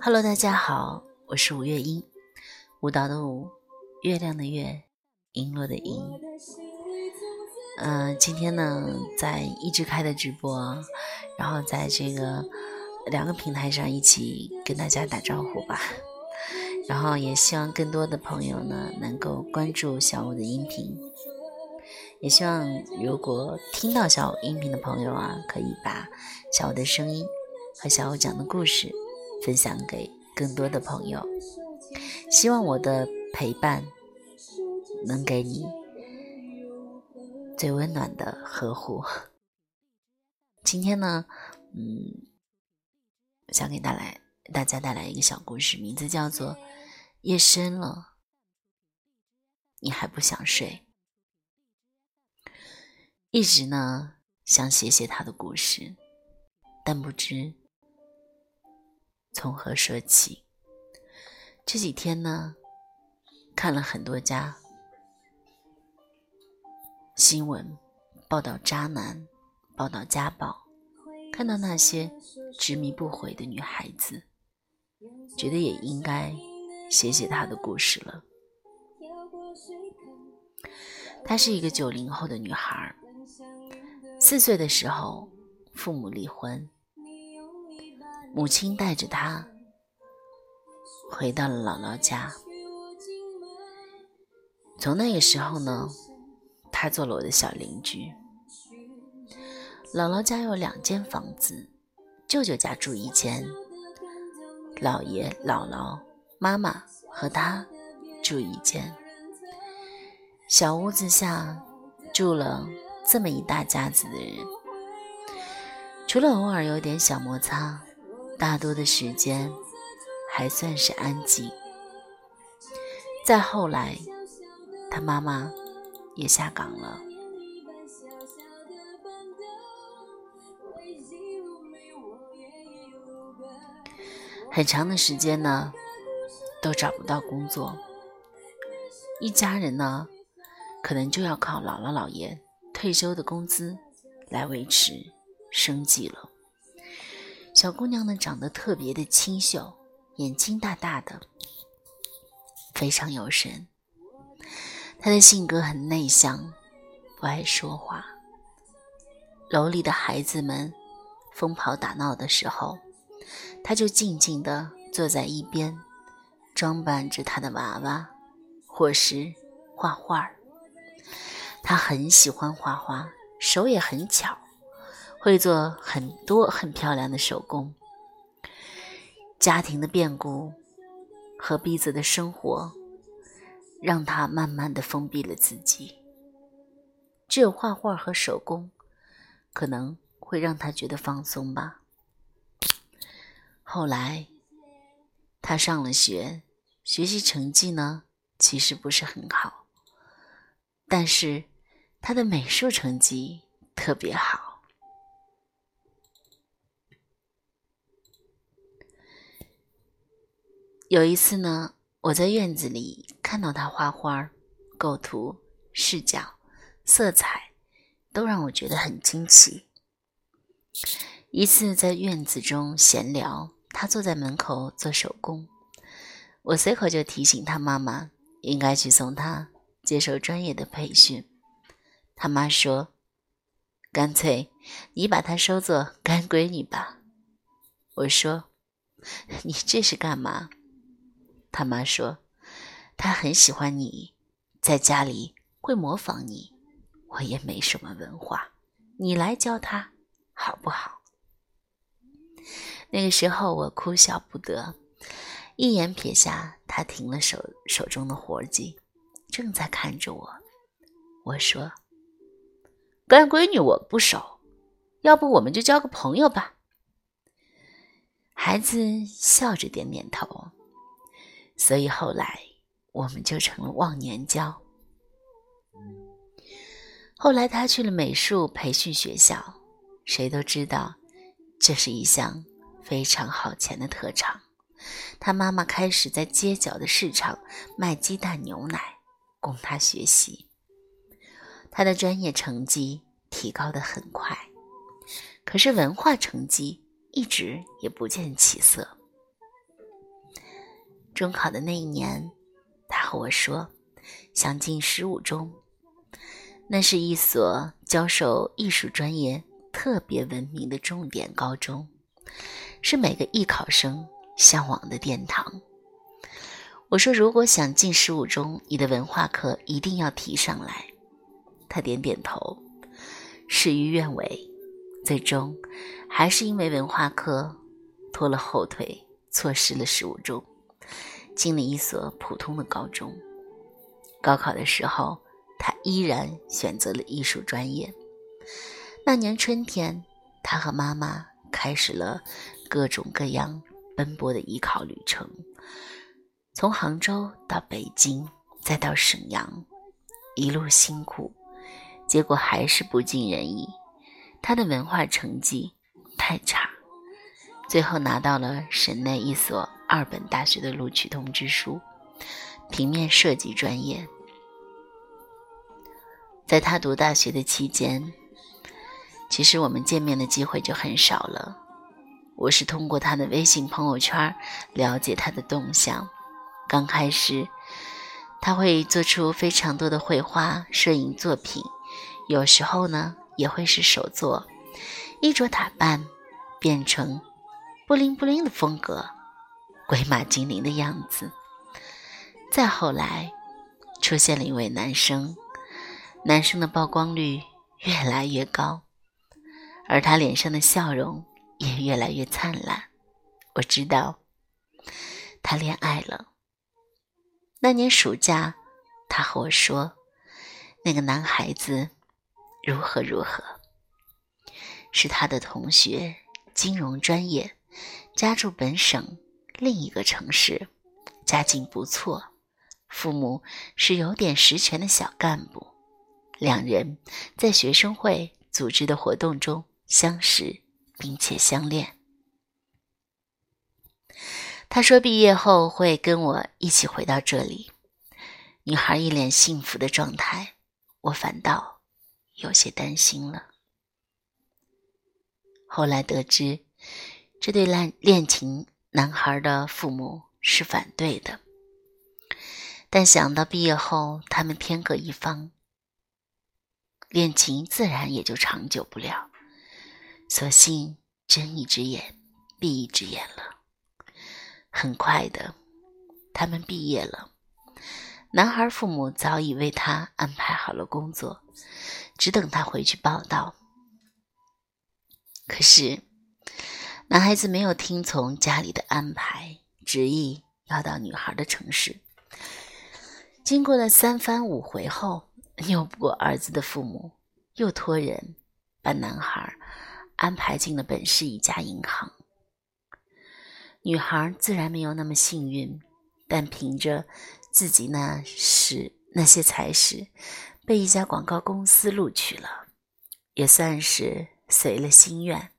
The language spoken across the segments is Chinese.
Hello，大家好，我是吴月英，舞蹈的舞，月亮的月，璎珞的璎。嗯，今天呢，在一直开的直播，然后在这个两个平台上一起跟大家打招呼吧。然后也希望更多的朋友呢，能够关注小五的音频。也希望如果听到小五音频的朋友啊，可以把小五的声音和小五讲的故事。分享给更多的朋友，希望我的陪伴能给你最温暖的呵护。今天呢，嗯，想给带来大家带来一个小故事，名字叫做《夜深了，你还不想睡》。一直呢想写写他的故事，但不知。从何说起？这几天呢，看了很多家新闻报道渣男，报道家暴，看到那些执迷不悔的女孩子，觉得也应该写写她的故事了。她是一个九零后的女孩，四岁的时候父母离婚。母亲带着他回到了姥姥家。从那个时候呢，他做了我的小邻居。姥姥家有两间房子，舅舅家住一间，姥爷、姥姥、妈妈和他住一间。小屋子下住了这么一大家子的人，除了偶尔有点小摩擦。大多的时间还算是安静。再后来，他妈妈也下岗了，很长的时间呢，都找不到工作。一家人呢，可能就要靠姥姥姥爷退休的工资来维持生计了。小姑娘呢，长得特别的清秀，眼睛大大的，非常有神。她的性格很内向，不爱说话。楼里的孩子们疯跑打闹的时候，她就静静地坐在一边，装扮着她的娃娃，或是画画儿。她很喜欢画画，手也很巧。会做很多很漂亮的手工。家庭的变故和逼仄的生活，让他慢慢的封闭了自己。只有画画和手工，可能会让他觉得放松吧。后来，他上了学，学习成绩呢，其实不是很好，但是他的美术成绩特别好。有一次呢，我在院子里看到他画画，构图、视角、色彩，都让我觉得很惊奇。一次在院子中闲聊，他坐在门口做手工，我随口就提醒他妈妈应该去送他接受专业的培训。他妈说：“干脆你把他收做干闺女吧。”我说：“ 你这是干嘛？”他妈说：“他很喜欢你，在家里会模仿你。我也没什么文化，你来教他好不好？”那个时候我哭笑不得，一眼瞥下他停了手手中的活计，正在看着我。我说：“干闺女我不熟，要不我们就交个朋友吧。”孩子笑着点点头。所以后来我们就成了忘年交。后来他去了美术培训学校，谁都知道这是一项非常好钱的特长。他妈妈开始在街角的市场卖鸡蛋牛奶供他学习。他的专业成绩提高的很快，可是文化成绩一直也不见起色。中考的那一年，他和我说想进十五中，那是一所教授艺术专业特别闻名的重点高中，是每个艺考生向往的殿堂。我说：“如果想进十五中，你的文化课一定要提上来。”他点点头，事与愿违，最终还是因为文化课拖了后腿，错失了十五中，进了一所普通的高中。高考的时候，他依然选择了艺术专业。那年春天，他和妈妈开始了各种各样奔波的艺考旅程。从杭州到北京，再到沈阳，一路辛苦，结果还是不尽人意。他的文化成绩太差，最后拿到了省内一所二本大学的录取通知书，平面设计专业。在他读大学的期间，其实我们见面的机会就很少了。我是通过他的微信朋友圈了解他的动向。刚开始，他会做出非常多的绘画、摄影作品，有时候呢也会是手作，衣着打扮变成布灵布灵的风格，鬼马精灵的样子。再后来，出现了一位男生，男生的曝光率越来越高，而他脸上的笑容也越来越灿烂。我知道，他恋爱了。那年暑假，他和我说，那个男孩子如何如何，是他的同学，金融专业，家住本省另一个城市，家境不错，父母是有点实权的小干部，两人在学生会组织的活动中相识，并且相恋。他说：“毕业后会跟我一起回到这里。”女孩一脸幸福的状态，我反倒有些担心了。后来得知，这对恋恋情男孩的父母是反对的，但想到毕业后他们天各一方，恋情自然也就长久不了，索性睁一只眼闭一只眼了。很快的，他们毕业了。男孩父母早已为他安排好了工作，只等他回去报道。可是，男孩子没有听从家里的安排，执意要到女孩的城市。经过了三番五回后，拗不过儿子的父母，又托人把男孩安排进了本市一家银行。女孩自然没有那么幸运，但凭着自己那时那些才识，被一家广告公司录取了，也算是随了心愿。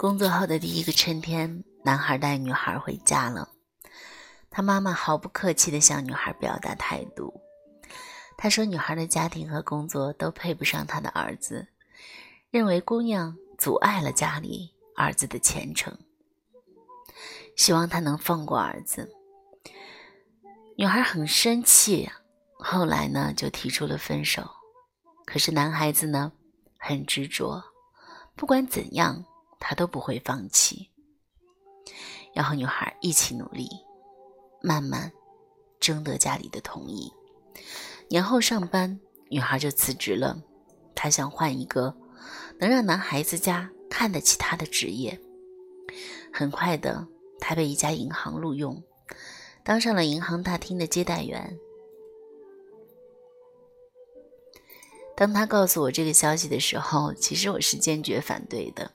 工作后的第一个春天，男孩带女孩回家了。他妈妈毫不客气地向女孩表达态度。他说：“女孩的家庭和工作都配不上他的儿子，认为姑娘阻碍了家里儿子的前程，希望他能放过儿子。”女孩很生气，后来呢就提出了分手。可是男孩子呢很执着，不管怎样他都不会放弃，要和女孩一起努力。慢慢征得家里的同意，年后上班，女孩就辞职了。她想换一个能让男孩子家看得起她的职业。很快的，她被一家银行录用，当上了银行大厅的接待员。当他告诉我这个消息的时候，其实我是坚决反对的。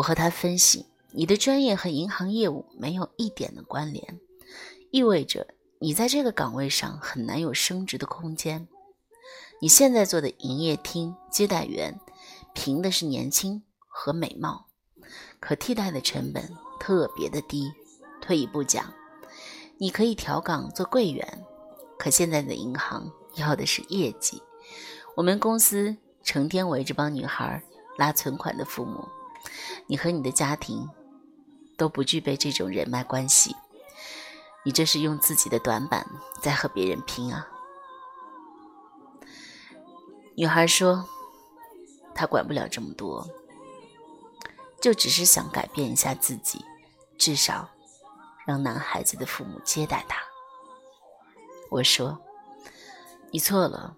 我和他分析，你的专业和银行业务没有一点的关联。意味着你在这个岗位上很难有升职的空间。你现在做的营业厅接待员，凭的是年轻和美貌，可替代的成本特别的低。退一步讲，你可以调岗做柜员，可现在的银行 要的是业绩。我们公司成天围着帮女孩拉存款的父母，你和你的家庭都不具备这种人脉关系，你这是用自己的短板在和别人拼啊！女孩说：“她管不了这么多，就只是想改变一下自己，至少让男孩子的父母接待她。”我说：“你错了，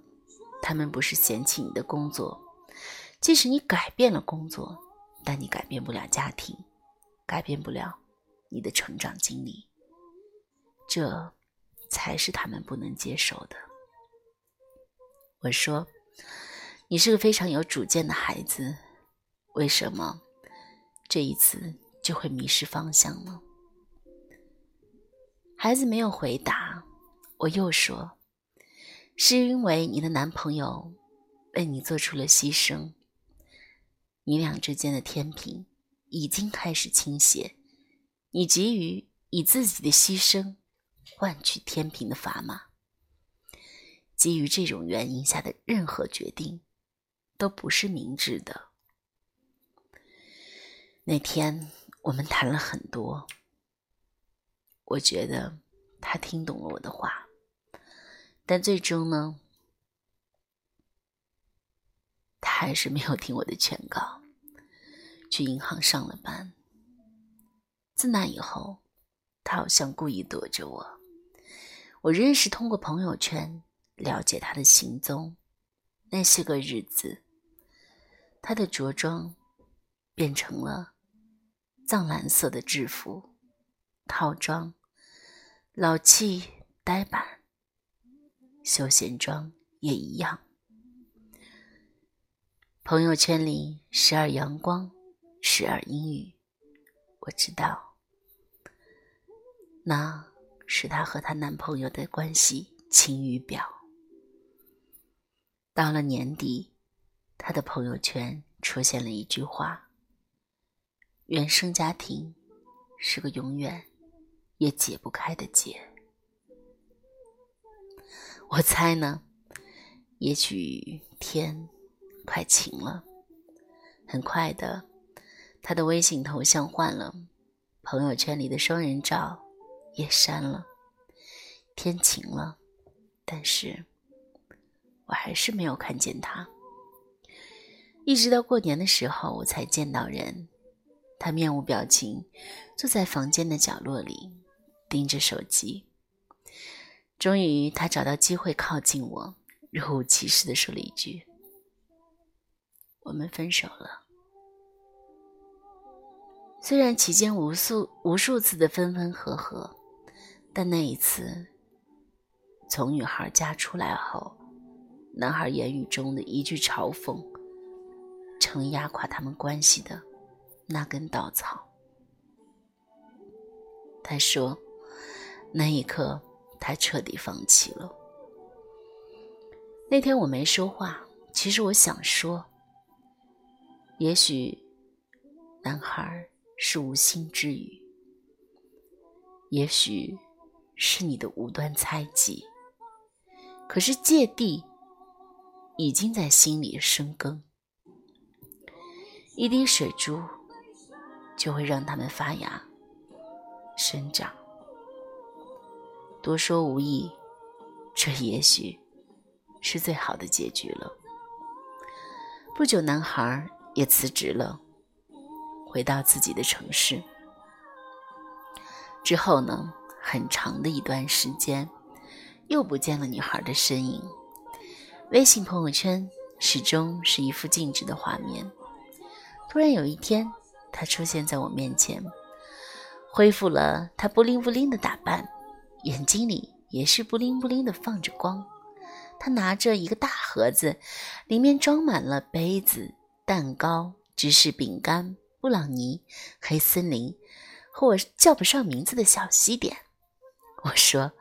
他们不是嫌弃你的工作，即使你改变了工作，但你改变不了家庭，改变不了你的成长经历，这才是他们不能接受的。”我说。你是个非常有主见的孩子，为什么这一次就会迷失方向呢？孩子没有回答。我又说：“是因为你的男朋友为你做出了牺牲，你俩之间的天平已经开始倾斜，你急于以自己的牺牲换取天平的砝码。基于这种原因下的任何决定。”都不是明智的。那天我们谈了很多，我觉得他听懂了我的话，但最终呢，他还是没有听我的劝告，去银行上了班。自那以后，他好像故意躲着我。我仍是通过朋友圈了解他的行踪。那些个日子。他的着装变成了藏蓝色的制服套装，老气呆板，休闲装也一样。朋友圈里时而阳光，时而阴雨，我知道，那是她和她男朋友的关系晴雨表。到了年底。她的朋友圈出现了一句话：“原生家庭是个永远也解不开的结。”我猜呢，也许天快晴了。很快的，他的微信头像换了，朋友圈里的双人照也删了。天晴了，但是我还是没有看见他。一直到过年的时候，我才见到人。他面无表情，坐在房间的角落里，盯着手机。终于，他找到机会靠近我，若无其事地说了一句：“我们分手了。”虽然期间无数无数次的分分合合，但那一次，从女孩家出来后，男孩言语中的一句嘲讽。成压垮他们关系的那根稻草。他说：“那一刻，他彻底放弃了。”那天我没说话，其实我想说。也许，男孩是无心之语，也许是你的无端猜忌，可是芥蒂已经在心里生根。一滴水珠就会让它们发芽、生长。多说无益，这也许是最好的结局了。不久，男孩也辞职了，回到自己的城市。之后呢，很长的一段时间，又不见了女孩的身影。微信朋友圈始终是一幅静止的画面。突然有一天，他出现在我面前，恢复了他布灵布灵的打扮，眼睛里也是布灵布灵的放着光。他拿着一个大盒子，里面装满了杯子、蛋糕、芝士饼干、布朗尼、黑森林和我叫不上名字的小西点。我说：“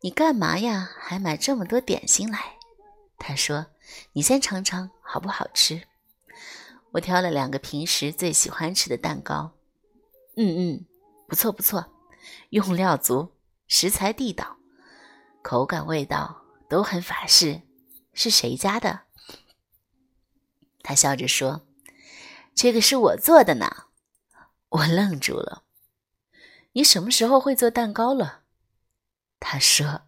你干嘛呀？还买这么多点心来？”他说：“你先尝尝，好不好吃？”我挑了两个平时最喜欢吃的蛋糕，嗯嗯，不错不错，用料足，食材地道，口感味道都很法式。是谁家的？他笑着说：“这个是我做的呢。”我愣住了。你什么时候会做蛋糕了？他说：“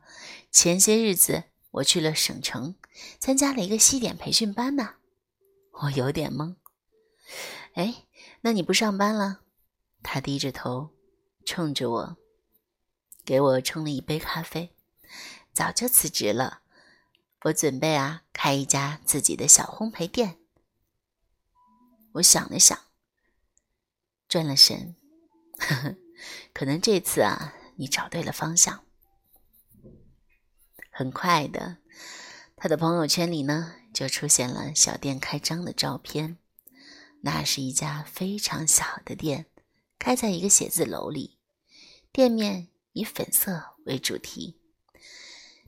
前些日子我去了省城，参加了一个西点培训班呢。”我有点懵。哎，那你不上班了？他低着头，冲着我，给我冲了一杯咖啡。早就辞职了。我准备啊，开一家自己的小烘焙店。我想了想，转了神，呵呵，可能这次啊，你找对了方向。很快的，他的朋友圈里呢，就出现了小店开张的照片。那是一家非常小的店，开在一个写字楼里，店面以粉色为主题，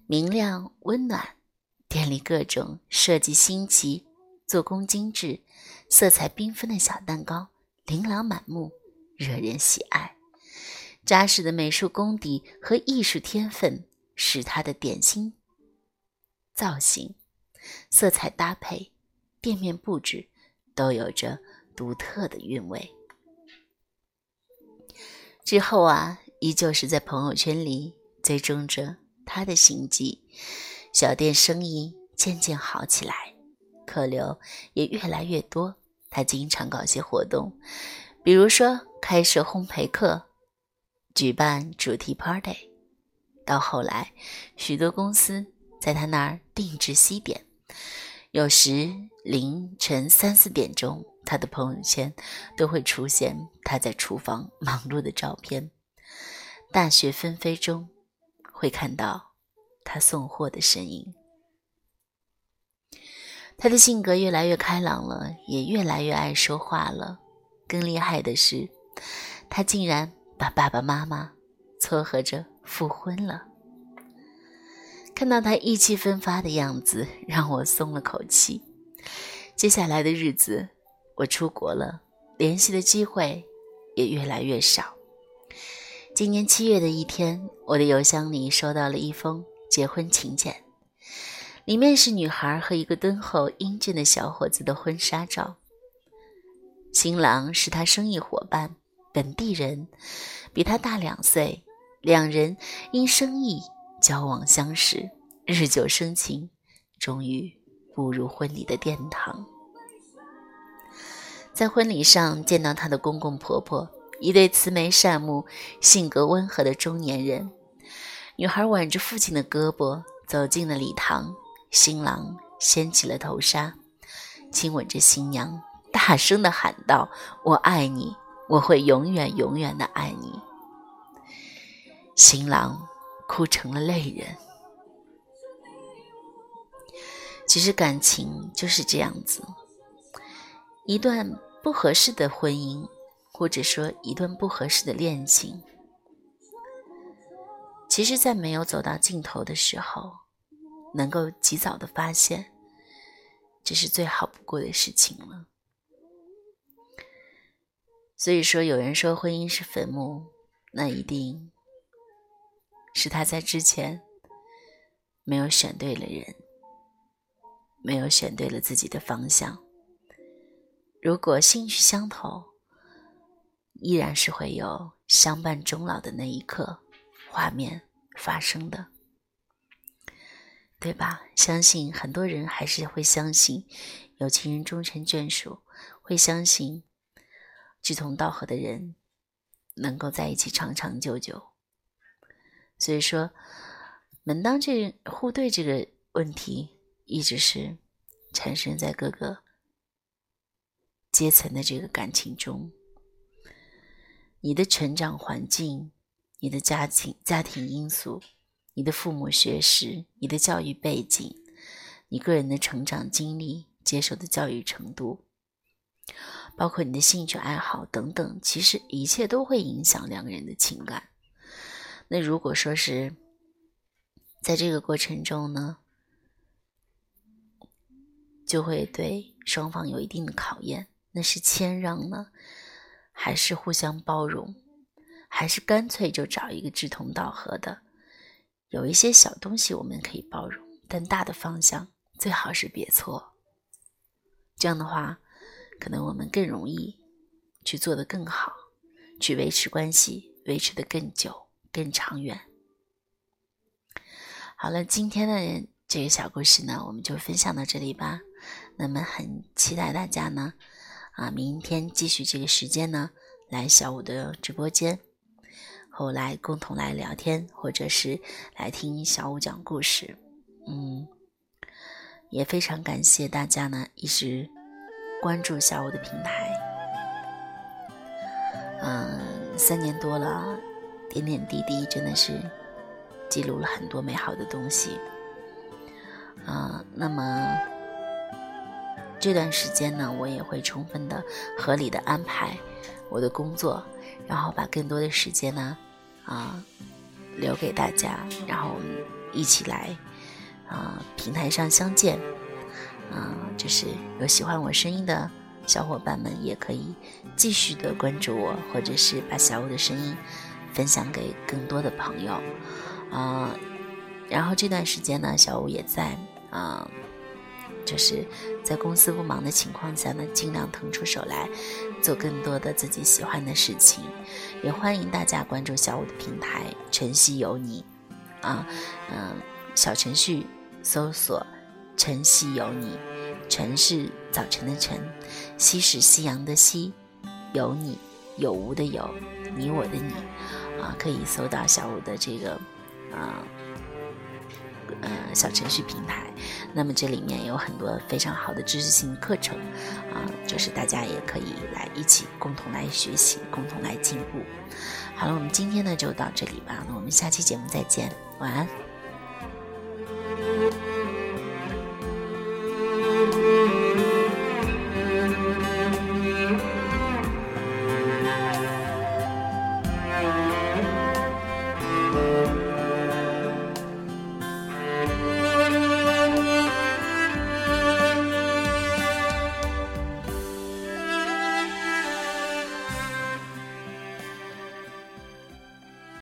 明亮温暖。店里各种设计新奇、做工精致、色彩缤纷的小蛋糕琳琅满目，惹人喜爱。扎实的美术功底和艺术天分，使他的点心造型、色彩搭配、店面布置都有着独特的韵味。之后啊，依旧是在朋友圈里追踪着他的行迹。小店生意渐渐好起来，客流也越来越多。他经常搞些活动，比如说开设烘焙课、举办主题 party。到后来，许多公司在他那儿定制西点，有时凌晨三四点钟，他的朋友圈都会出现他在厨房忙碌的照片。大雪纷飞中，会看到。他送货的身影，他的性格越来越开朗了，也越来越爱说话了。更厉害的是，他竟然把爸爸妈妈撮合着复婚了。看到他意气风发的样子，让我松了口气。接下来的日子，我出国了，联系的机会也越来越少。今年七月的一天，我的邮箱里收到了一封。结婚请柬，里面是女孩和一个敦厚英俊的小伙子的婚纱照。新郎是他生意伙伴，本地人，比他大两岁。两人因生意交往相识，日久生情，终于步入婚礼的殿堂。在婚礼上见到他的公公婆婆，一对慈眉善目、性格温和的中年人。女孩挽着父亲的胳膊走进了礼堂，新郎掀起了头纱，亲吻着新娘，大声的喊道：“我爱你，我会永远永远的爱你。”新郎哭成了泪人。其实感情就是这样子，一段不合适的婚姻，或者说一段不合适的恋情。其实，在没有走到尽头的时候，能够及早的发现，这是最好不过的事情了。所以说，有人说婚姻是坟墓，那一定是他在之前没有选对了人，没有选对了自己的方向。如果兴趣相投，依然是会有相伴终老的那一刻。画面发生的，对吧？相信很多人还是会相信有情人终成眷属，会相信志同道合的人能够在一起长长久久。所以说，门当这户对这个问题，一直是产生在各个阶层的这个感情中，你的成长环境。你的家庭、家庭因素，你的父母学识，你的教育背景，你个人的成长经历，接受的教育程度，包括你的兴趣爱好等等，其实一切都会影响两个人的情感。那如果说是在这个过程中呢，就会对双方有一定的考验。那是谦让呢，还是互相包容？还是干脆就找一个志同道合的。有一些小东西我们可以包容，但大的方向最好是别错。这样的话，可能我们更容易去做得更好，去维持关系，维持的更久、更长远。好了，今天的这个小故事呢，我们就分享到这里吧。那么很期待大家呢，啊，明天继续这个时间呢，来小五的直播间。后来共同来聊天，或者是来听小五讲故事，嗯，也非常感谢大家呢一直关注小五的平台，嗯，三年多了，点点滴滴真的是记录了很多美好的东西，啊，那么这段时间呢，我也会充分的、合理的安排我的工作，然后把更多的时间呢。啊，留给大家，然后我们一起来啊，平台上相见。啊，就是有喜欢我声音的小伙伴们，也可以继续的关注我，或者是把小五的声音分享给更多的朋友。啊，然后这段时间呢，小五也在啊。就是在公司不忙的情况下呢，尽量腾出手来做更多的自己喜欢的事情。也欢迎大家关注小五的平台“晨曦有你”，啊，嗯，小程序搜索“晨曦有你”，晨是早晨的晨，夕是夕阳的夕，有你有无的有，你我的你，啊，可以搜到小五的这个，啊。呃，小程序平台，那么这里面有很多非常好的知识性课程，啊，就是大家也可以来一起共同来学习，共同来进步。好了，我们今天呢就到这里吧，那我们下期节目再见，晚安。